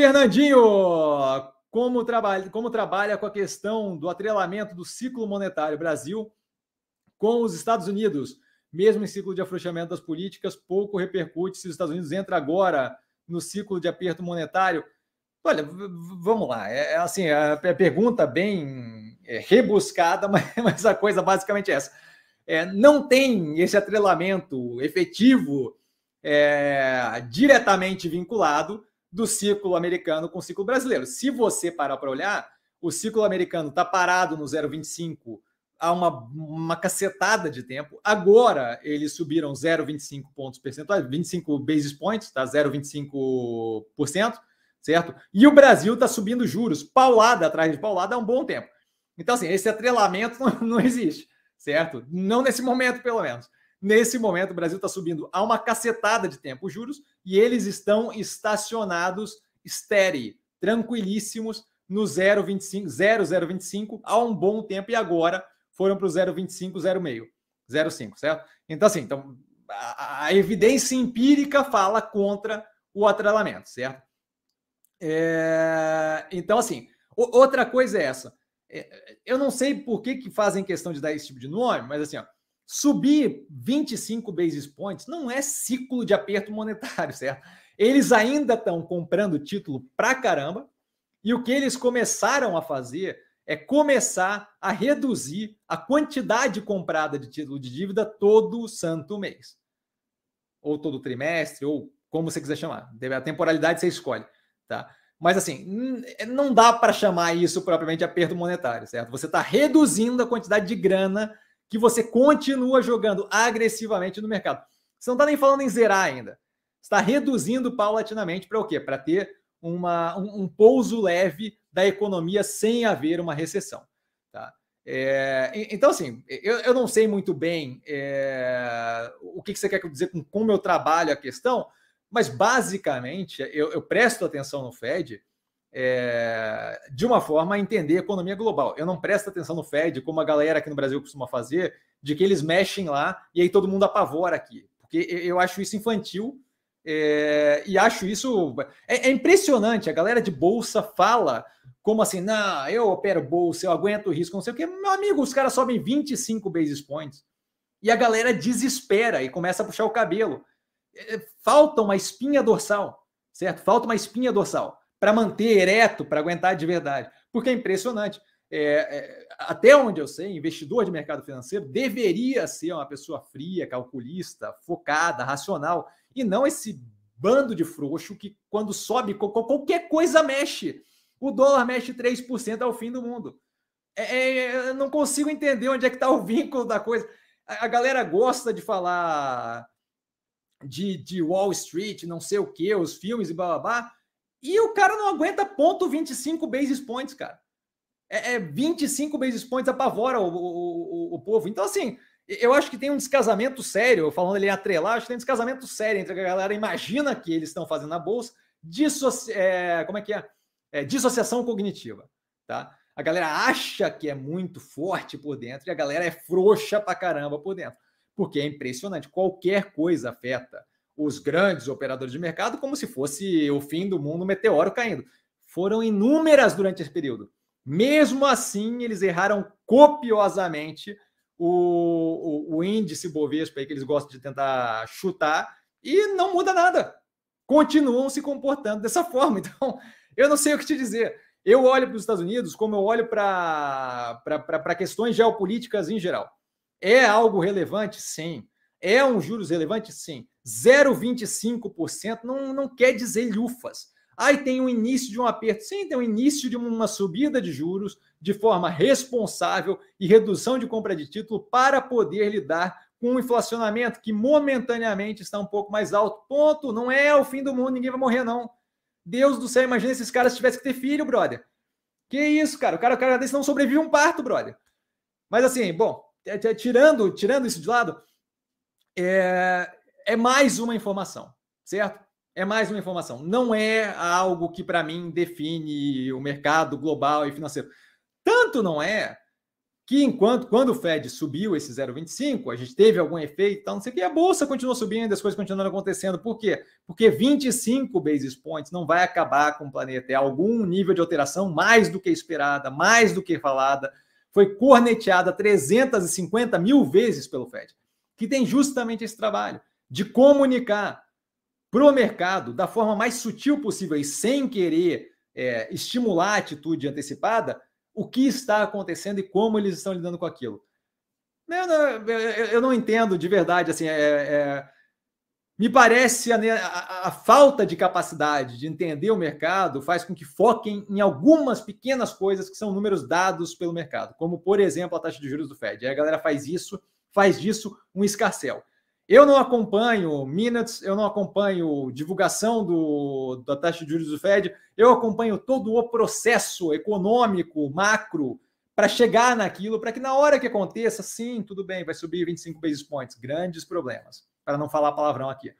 Fernandinho, como trabalha, como trabalha com a questão do atrelamento do ciclo monetário Brasil com os Estados Unidos? Mesmo em ciclo de afrouxamento das políticas, pouco repercute se os Estados Unidos entram agora no ciclo de aperto monetário. Olha, vamos lá. É, é assim, a pergunta bem é, rebuscada, mas, mas, a coisa basicamente é essa. É, não tem esse atrelamento efetivo é, diretamente vinculado do ciclo americano com o ciclo brasileiro. Se você parar para olhar, o ciclo americano está parado no 0,25 há uma, uma cacetada de tempo. Agora eles subiram 0,25 pontos percentuais, 25 basis points, tá? 0,25%, certo? E o Brasil está subindo juros, paulada atrás de paulada há um bom tempo. Então, assim, esse atrelamento não, não existe, certo? Não nesse momento, pelo menos. Nesse momento, o Brasil está subindo há uma cacetada de tempo os juros e eles estão estacionados estéreo, tranquilíssimos no 0,25, 0,025 há um bom tempo e agora foram para o 0,25, 0,5, 0,5, certo? Então, assim, então, a, a, evidência empírica fala contra o atrelamento, certo? É, então, assim, o, outra coisa é essa. É, eu não sei por que, que fazem questão de dar esse tipo de nome, mas assim, ó, Subir 25 basis points não é ciclo de aperto monetário, certo? Eles ainda estão comprando título pra caramba, e o que eles começaram a fazer é começar a reduzir a quantidade comprada de título de dívida todo santo mês. Ou todo trimestre, ou como você quiser chamar. A temporalidade você escolhe, tá? Mas assim, não dá para chamar isso propriamente aperto monetário, certo? Você está reduzindo a quantidade de grana que você continua jogando agressivamente no mercado. Você não está nem falando em zerar ainda. Está reduzindo paulatinamente para o quê? Para ter uma, um, um, pouso leve da economia sem haver uma recessão. Tá? É, então, assim, eu, eu, não sei muito bem é, o que, que, você quer dizer com como eu trabalho a questão, mas basicamente eu, eu presto atenção no Fed é, de uma forma a entender a economia global. Eu não presto atenção no Fed, como a galera aqui no Brasil costuma fazer, de que eles mexem lá e aí todo mundo apavora aqui. Porque eu acho isso infantil é, e acho isso. É, é, impressionante. A galera de bolsa fala como assim: não, eu opero bolsa, eu aguento o risco, não sei o quê. Meu amigo, os caras sobem 25 basis points e a galera desespera e começa a puxar o cabelo. É, falta uma espinha dorsal, certo? Falta uma espinha dorsal para manter ereto, para aguentar de verdade. Porque é impressionante. É, é, até onde eu sei, investidor de mercado financeiro deveria ser uma pessoa fria, calculista, focada, racional, e não esse bando de frouxo que, quando sobe, qualquer coisa mexe. O dólar mexe 3% ao fim do mundo. É, é, não consigo entender onde é que está o vínculo da coisa. A, a galera gosta de falar de, de Wall Street, não sei o que, os filmes e blá blá blá. E o cara não aguenta ponto 25 basis points, cara. É, é 25 basis points apavora o, o, o, o, povo. Então, assim, eu acho que tem um descasamento sério, falando ali em atrelar, acho que tem um descasamento sério entre a galera imagina que eles estão fazendo na bolsa, dissoci... É, como é que é? é? Dissociação cognitiva, tá? A galera acha que é muito forte por dentro e a galera é frouxa pra caramba por dentro. Porque é impressionante, qualquer coisa afeta os grandes operadores de mercado como se fosse o fim do mundo, um meteoro caindo. Foram inúmeras durante esse período. Mesmo assim, eles erraram copiosamente o, o, o índice Bovespa aí, que eles gostam de tentar chutar e não muda nada. Continuam se comportando dessa forma. Então, eu não sei o que te dizer. Eu olho para os Estados Unidos como eu olho para questões geopolíticas em geral. É algo relevante? Sim. É um juros relevante? Sim. 0,25% não, não quer dizer lufas. Aí tem o início de um aperto. Sim, tem o início de uma subida de juros de forma responsável e redução de compra de título para poder lidar com o inflacionamento que momentaneamente está um pouco mais alto. Ponto. Não é o fim do mundo, ninguém vai morrer, não. Deus do céu, imagina se esses caras tivessem que ter filho, brother. Que isso, cara? O cara, o cara desse não sobrevive um parto, brother. Mas assim, bom, tirando, tirando isso de lado, é, é mais uma informação, certo? É mais uma informação. Não é algo que, para mim, define o mercado global e financeiro. Tanto não é que enquanto quando o Fed subiu esse 0,25, a gente teve algum efeito, tal, não sei o que, a bolsa continuou subindo, as coisas continuaram acontecendo. Por quê? Porque 25 basis points não vai acabar com o planeta. É algum nível de alteração mais do que esperada, mais do que falada. Foi corneteada 350 mil vezes pelo Fed, que tem justamente esse trabalho de comunicar para o mercado da forma mais sutil possível e sem querer é, estimular a atitude antecipada o que está acontecendo e como eles estão lidando com aquilo. Eu não, eu não entendo de verdade, assim, é, é, me parece a, a, a, falta de capacidade de entender o mercado faz com que foquem em algumas pequenas coisas que são números dados pelo mercado, como, por exemplo, a taxa de juros do Fed. Aí a galera faz isso, faz disso um escarcel. Eu não acompanho minutes, eu não acompanho divulgação do, da taxa de juros do Fed, eu acompanho todo o processo econômico, macro, para chegar naquilo, para que na hora que aconteça, sim, tudo bem, vai subir 25 basis points, grandes problemas, para não falar palavrão aqui.